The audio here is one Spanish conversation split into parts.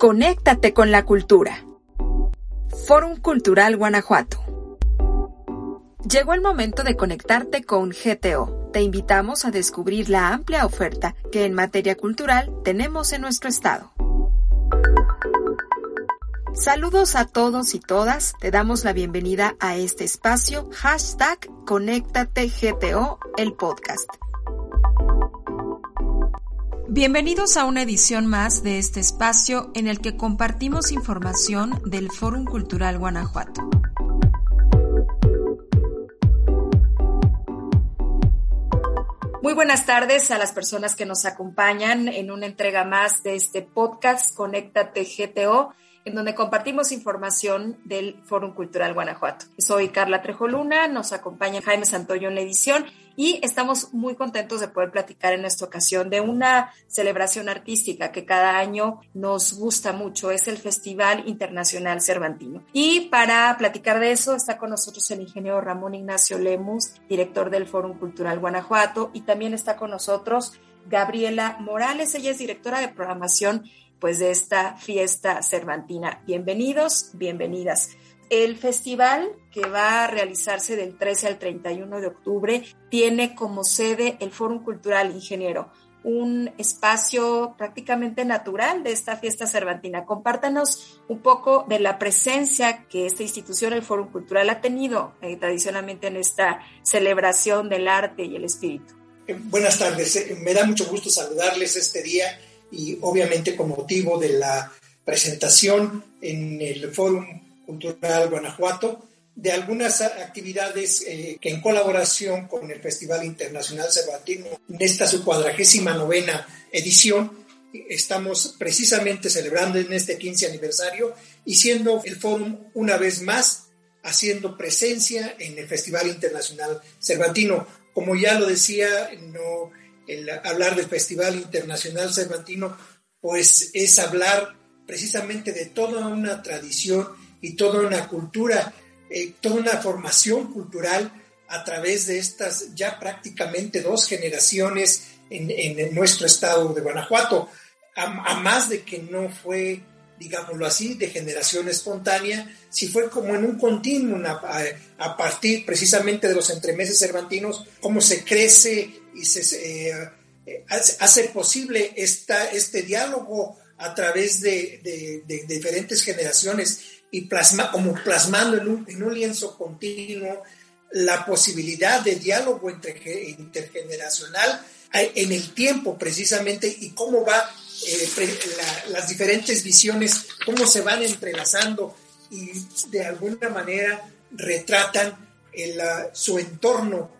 Conéctate con la cultura. Fórum Cultural Guanajuato. Llegó el momento de conectarte con GTO. Te invitamos a descubrir la amplia oferta que en materia cultural tenemos en nuestro estado. Saludos a todos y todas. Te damos la bienvenida a este espacio hashtag Conéctate GTO, el podcast. Bienvenidos a una edición más de este espacio en el que compartimos información del Fórum Cultural Guanajuato. Muy buenas tardes a las personas que nos acompañan en una entrega más de este podcast Conéctate GTO en donde compartimos información del Fórum Cultural Guanajuato. Soy Carla Trejoluna, nos acompaña Jaime Santoyo en la edición y estamos muy contentos de poder platicar en esta ocasión de una celebración artística que cada año nos gusta mucho, es el Festival Internacional Cervantino. Y para platicar de eso está con nosotros el ingeniero Ramón Ignacio Lemus, director del Fórum Cultural Guanajuato, y también está con nosotros Gabriela Morales, ella es directora de programación pues de esta fiesta cervantina. Bienvenidos, bienvenidas. El festival que va a realizarse del 13 al 31 de octubre tiene como sede el Fórum Cultural Ingeniero, un espacio prácticamente natural de esta fiesta cervantina. Compártanos un poco de la presencia que esta institución, el Fórum Cultural, ha tenido eh, tradicionalmente en esta celebración del arte y el espíritu. Eh, buenas tardes, eh, me da mucho gusto saludarles este día y obviamente con motivo de la presentación en el Fórum Cultural Guanajuato de algunas actividades eh, que en colaboración con el Festival Internacional Cervantino, en esta su cuadragésima novena edición, estamos precisamente celebrando en este 15 aniversario y siendo el fórum una vez más haciendo presencia en el Festival Internacional Cervantino. Como ya lo decía, no el hablar del Festival Internacional Cervantino, pues es hablar precisamente de toda una tradición y toda una cultura, eh, toda una formación cultural a través de estas ya prácticamente dos generaciones en, nuestro estado de Guanajuato, a, más de que no fue, digámoslo así, de generación espontánea, si fue como en un continuum a, partir precisamente de los entremeses cervantinos, cómo se crece y se eh, hace posible esta, este diálogo a través de, diferentes generaciones y plasma, como plasmando en un, en un, lienzo continuo la posibilidad de diálogo intergeneracional eh, en el tiempo precisamente y cómo va eh, las diferentes visiones, cómo se van entrelazando y de alguna manera retratan el, su entorno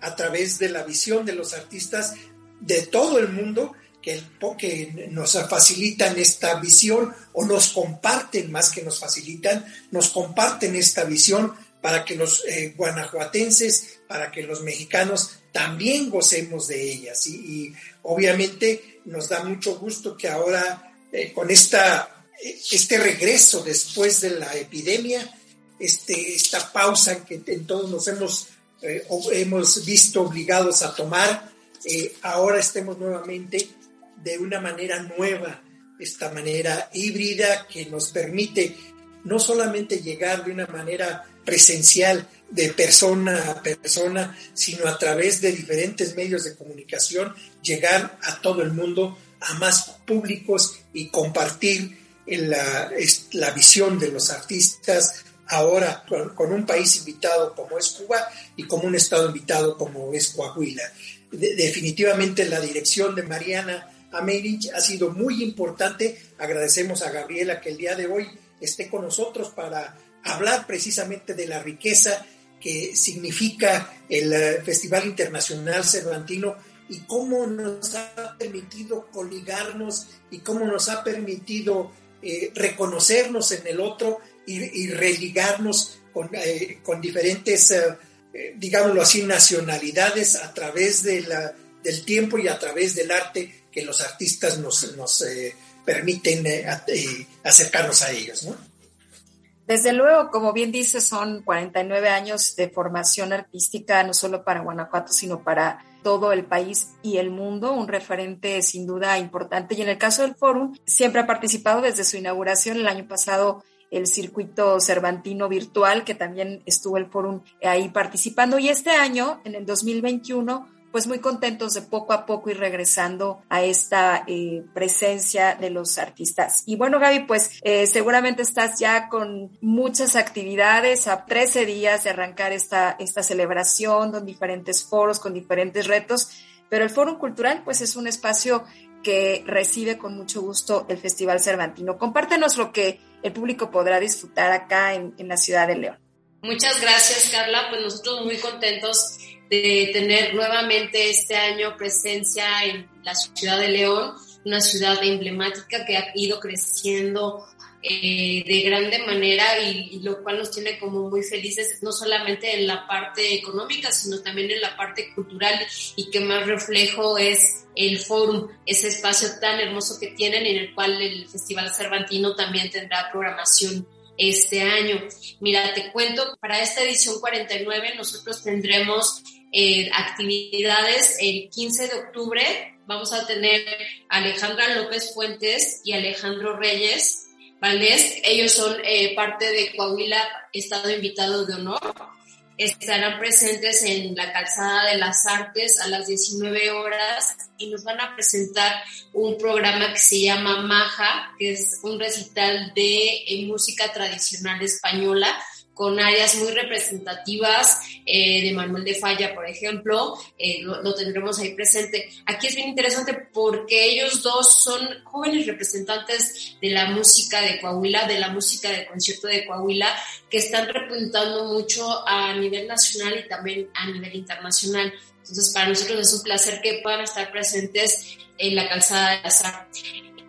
a través de la visión de los artistas de todo el mundo que, nos facilitan esta visión o nos comparten, más que nos facilitan, nos comparten esta visión para que los eh, guanajuatenses, para que los mexicanos también gocemos de ellas. Y, obviamente nos da mucho gusto que ahora eh, con esta, este regreso después de la epidemia, este, esta pausa que todos nos hemos eh, hemos visto obligados a tomar, eh, ahora estemos nuevamente de una manera nueva, esta manera híbrida que nos permite no solamente llegar de una manera presencial de persona a persona, sino a través de diferentes medios de comunicación, llegar a todo el mundo, a más públicos y compartir la, visión de los artistas, ahora con, un país invitado como es Cuba y como un estado invitado como es Coahuila. definitivamente la dirección de Mariana Americh ha sido muy importante. Agradecemos a Gabriela que el día de hoy esté con nosotros para hablar precisamente de la riqueza que significa el eh, Festival Internacional Cervantino y cómo nos ha permitido coligarnos y cómo nos ha permitido eh, reconocernos en el otro y, religarnos con, eh, diferentes, digámoslo así, nacionalidades a través del tiempo y a través del arte que los artistas nos, nos permiten acercarnos a ellos. ¿no? Desde luego, como bien dice, son 49 años de formación artística, no solo para Guanajuato, sino para todo el país y el mundo, un referente sin duda importante. Y en el caso del Fórum, siempre ha participado desde su inauguración el año pasado el circuito cervantino virtual, que también estuvo el Fórum ahí participando. Y este año, en el 2021, pues muy contentos de poco a poco ir regresando a esta eh, presencia de los artistas. Y bueno, Gaby, pues eh, seguramente estás ya con muchas actividades a 13 días de arrancar esta, esta celebración, con diferentes foros, con diferentes retos, pero el Foro Cultural pues es un espacio que recibe con mucho gusto el Festival Cervantino. Compártenos lo que el público podrá disfrutar acá en, en la ciudad de León. Muchas gracias, Carla. Pues nosotros muy contentos de tener nuevamente este año presencia en la ciudad de León, una ciudad emblemática que ha ido creciendo eh, de grande manera y, lo cual nos tiene como muy felices, no solamente en la parte económica, sino también en la parte cultural y que más reflejo es el Fórum, ese espacio tan hermoso que tienen en el cual el Festival Cervantino también tendrá programación este año. Mira, te cuento, para esta edición 49 nosotros tendremos eh, actividades el 15 de octubre. Vamos a tener Alejandra López Fuentes y Alejandro Reyes Valdés. Ellos son eh, parte de Coahuila, Estado Invitado de Honor. Estarán presentes en la Calzada de las Artes a las 19 horas y nos van a presentar un programa que se llama Maja, que es un recital de eh, música tradicional española con áreas muy representativas eh, de Manuel de Falla, por ejemplo, eh, lo, tendremos ahí presente. Aquí es bien interesante porque ellos dos son jóvenes representantes de la música de Coahuila, de la música de concierto de Coahuila, que están representando mucho a nivel nacional y también a nivel internacional. Entonces, para nosotros es un placer que puedan estar presentes en la calzada de azar.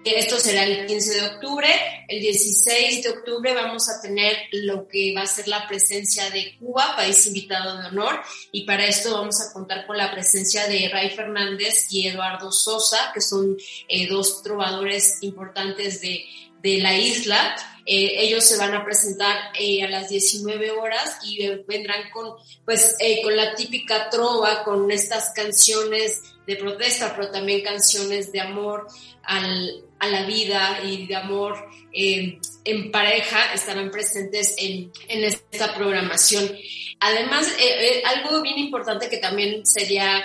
Esto será el 15 de octubre. El 16 de octubre vamos a tener lo que va a ser la presencia de Cuba, país invitado de honor, y para esto vamos a contar con la presencia de Ray Fernández y Eduardo Sosa, que son eh, dos trovadores importantes de, de la isla. Eh, ellos se van a presentar eh, a las 19 horas y vendrán con, pues, con la típica trova, con estas canciones de protesta, pero también canciones de amor al, a la vida y de amor eh, en pareja estarán presentes en, en esta programación. Además, eh, eh, algo bien importante que también sería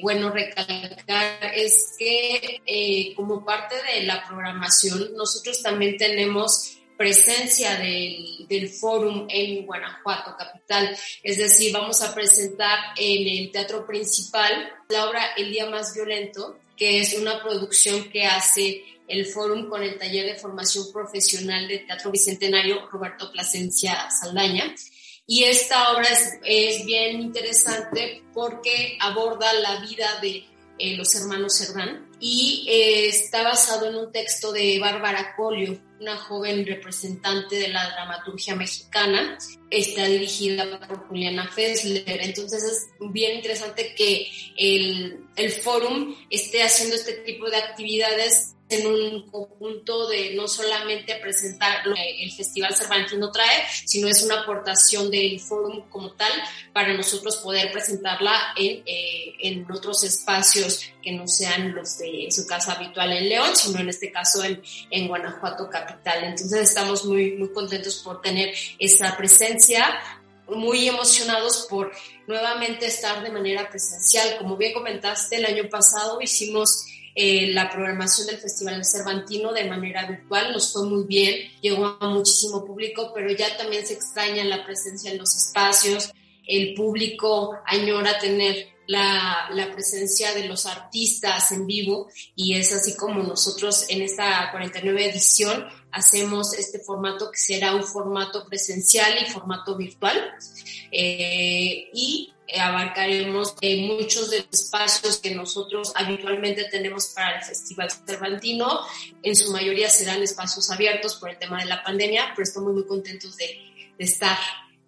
bueno recalcar es que como parte de la programación nosotros también tenemos presencia del, del fórum en Guanajuato, capital. Es decir, vamos a presentar en el teatro principal la obra El Día Más Violento, que es una producción que hace el Fórum con el taller de formación profesional de Teatro Bicentenario Roberto Plasencia Saldaña. Y esta obra es, bien interesante porque aborda la vida de eh, los hermanos Cerdán y eh, está basado en un texto de Bárbara Colio, una joven representante de la dramaturgia mexicana. Está dirigida por Juliana Fessler. Entonces es bien interesante que el, el fórum esté haciendo este tipo de actividades en un conjunto de no solamente presentar lo que el Festival Cervantino trae, sino es una aportación del fórum como tal para nosotros poder presentarla en, eh, en otros espacios que no sean los de su casa habitual en León, sino en este caso en, en Guanajuato capital. Entonces estamos muy, muy contentos por tener esa presencia muy emocionados por nuevamente estar de manera presencial. Como bien comentaste, el año pasado hicimos eh, la programación del Festival Cervantino de manera virtual. Nos fue muy bien, llegó a muchísimo público, pero ya también se extraña la presencia en los espacios. El público añora tener la, la, presencia de los artistas en vivo y es así como nosotros en esta 49 edición hacemos este formato que será un formato presencial y formato virtual eh, y abarcaremos eh, muchos de los espacios que nosotros habitualmente tenemos para el Festival Cervantino. En su mayoría serán espacios abiertos por el tema de la pandemia, pero estamos muy contentos de, de estar,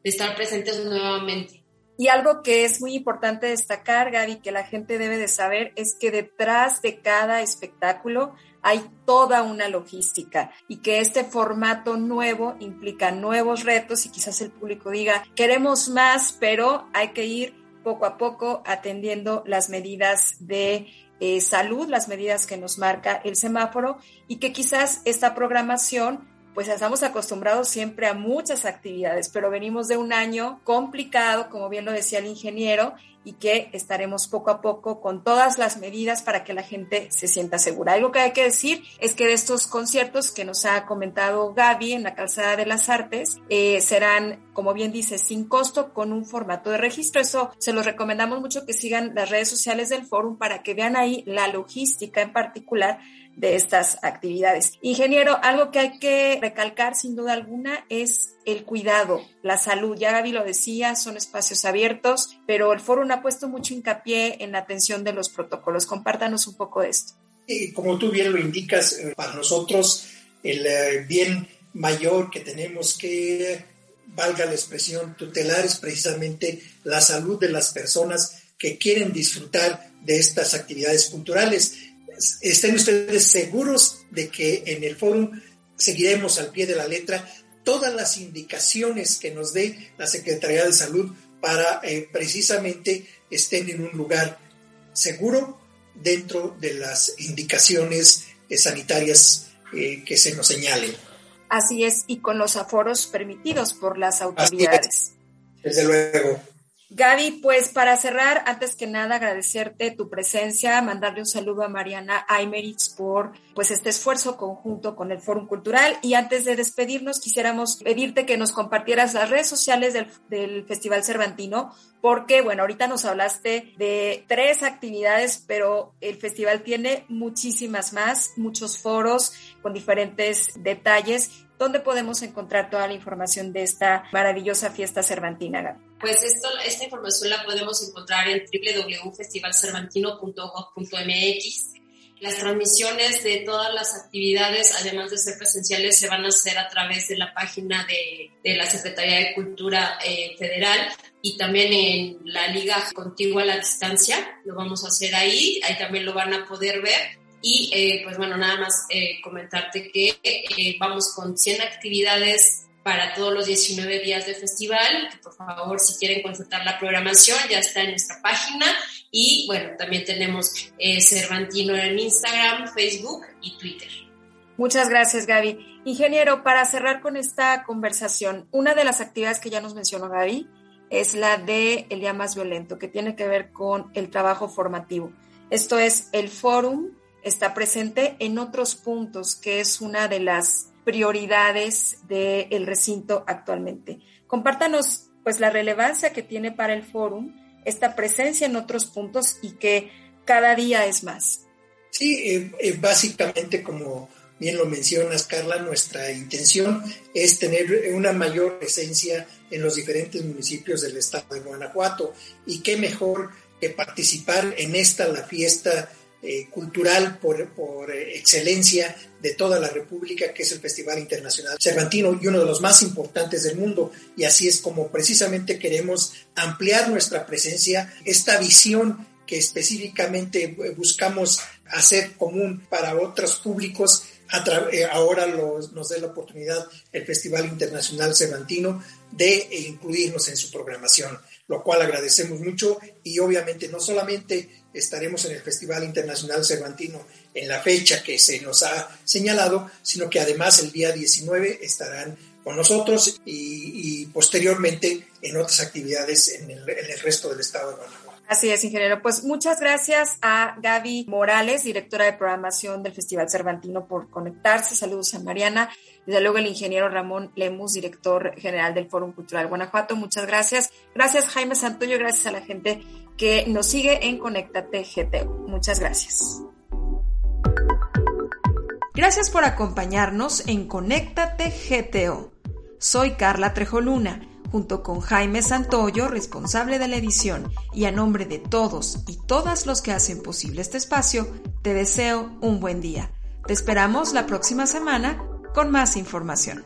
de estar presentes nuevamente. Y algo que es muy importante destacar, Gaby, que la gente debe de saber, es que detrás de cada espectáculo hay toda una logística y que este formato nuevo implica nuevos retos y quizás el público diga, queremos más, pero hay que ir poco a poco atendiendo las medidas de eh, salud, las medidas que nos marca el semáforo y que quizás esta programación pues estamos acostumbrados siempre a muchas actividades, pero venimos de un año complicado, como bien lo decía el ingeniero, y que estaremos poco a poco con todas las medidas para que la gente se sienta segura. Algo que hay que decir es que de estos conciertos que nos ha comentado Gaby en la Calzada de las Artes, eh, serán, como bien dice, sin costo con un formato de registro. Eso se los recomendamos mucho que sigan las redes sociales del fórum para que vean ahí la logística en particular de estas actividades. Ingeniero, algo que hay que recalcar sin duda alguna es el cuidado, la salud. Ya Gaby lo decía, son espacios abiertos, pero el foro ha puesto mucho hincapié en la atención de los protocolos. Compártanos un poco de esto. Y como tú bien lo indicas, eh, para nosotros el eh, bien mayor que tenemos que, valga la expresión, tutelar es precisamente la salud de las personas que quieren disfrutar de estas actividades culturales estén ustedes seguros de que en el foro seguiremos al pie de la letra todas las indicaciones que nos dé la Secretaría de Salud para eh, precisamente estén en un lugar seguro dentro de las indicaciones eh, sanitarias eh, que se nos señalen. Así es, y con los aforos permitidos por las autoridades. Desde luego. Gaby, pues para cerrar, antes que nada agradecerte tu presencia, mandarle un saludo a Mariana Aymerich por pues este esfuerzo conjunto con el Fórum Cultural. Y antes de despedirnos quisiéramos pedirte que nos compartieras las redes sociales del, del Festival Cervantino porque bueno, ahorita nos hablaste de tres actividades, pero el festival tiene muchísimas más, muchos foros con diferentes detalles ¿Dónde podemos encontrar toda la información de esta maravillosa fiesta cervantina? Pues esto, esta información la podemos encontrar en www.festivalcervantino.gov.mx. Las transmisiones de todas las actividades, además de ser presenciales, se van a hacer a través de la página de, de la Secretaría de Cultura eh, Federal y también en la Liga Contigua a la Distancia. Lo vamos a hacer ahí, ahí también lo van a poder ver y eh, pues bueno, nada más eh, comentarte que eh, vamos con 100 actividades para todos los 19 días de festival. Por favor, si quieren consultar la programación, ya está en nuestra página. Y bueno, también tenemos Cervantino en Instagram, Facebook y Twitter. Muchas gracias, Gaby. Ingeniero, para cerrar con esta conversación, una de las actividades que ya nos mencionó Gaby es la de El Día Más Violento, que tiene que ver con el trabajo formativo. Esto es el Fórum está presente en otros puntos, que es una de las prioridades del recinto actualmente. Compártanos pues la relevancia que tiene para el fórum esta presencia en otros puntos y que cada día es más. Sí, eh, eh, básicamente como bien lo mencionas, Carla, nuestra intención es tener una mayor presencia en los diferentes municipios del estado de Guanajuato y qué mejor que participar en esta, la fiesta eh, cultural por, por eh, excelencia de toda la República, que es el Festival Internacional Cervantino y uno de los más importantes del mundo. Y así es como precisamente queremos ampliar nuestra presencia, esta visión que específicamente eh, buscamos hacer común para otros públicos. ahora nos da la oportunidad el Festival Internacional Cervantino de incluirnos en su programación, lo cual agradecemos mucho y obviamente no solamente estaremos en el Festival Internacional Cervantino en la fecha que se nos ha señalado, sino que además el día 19 estarán con nosotros y, posteriormente en otras actividades en el, en el resto del estado de Guanajuato. Así es, ingeniero. Pues muchas gracias a Gaby Morales, directora de programación del Festival Cervantino, por conectarse. Saludos a Mariana. Desde luego el ingeniero Ramón Lemus, director general del Fórum Cultural Guanajuato. Muchas gracias. Gracias Jaime Santoyo, gracias a la gente que nos sigue en Conéctate GTO. Muchas gracias. Gracias por acompañarnos en Conéctate GTO. Soy Carla Trejoluna, junto con Jaime Santoyo, responsable de la edición, y a nombre de todos y todas los que hacen posible este espacio, te deseo un buen día. Te esperamos la próxima semana con más información.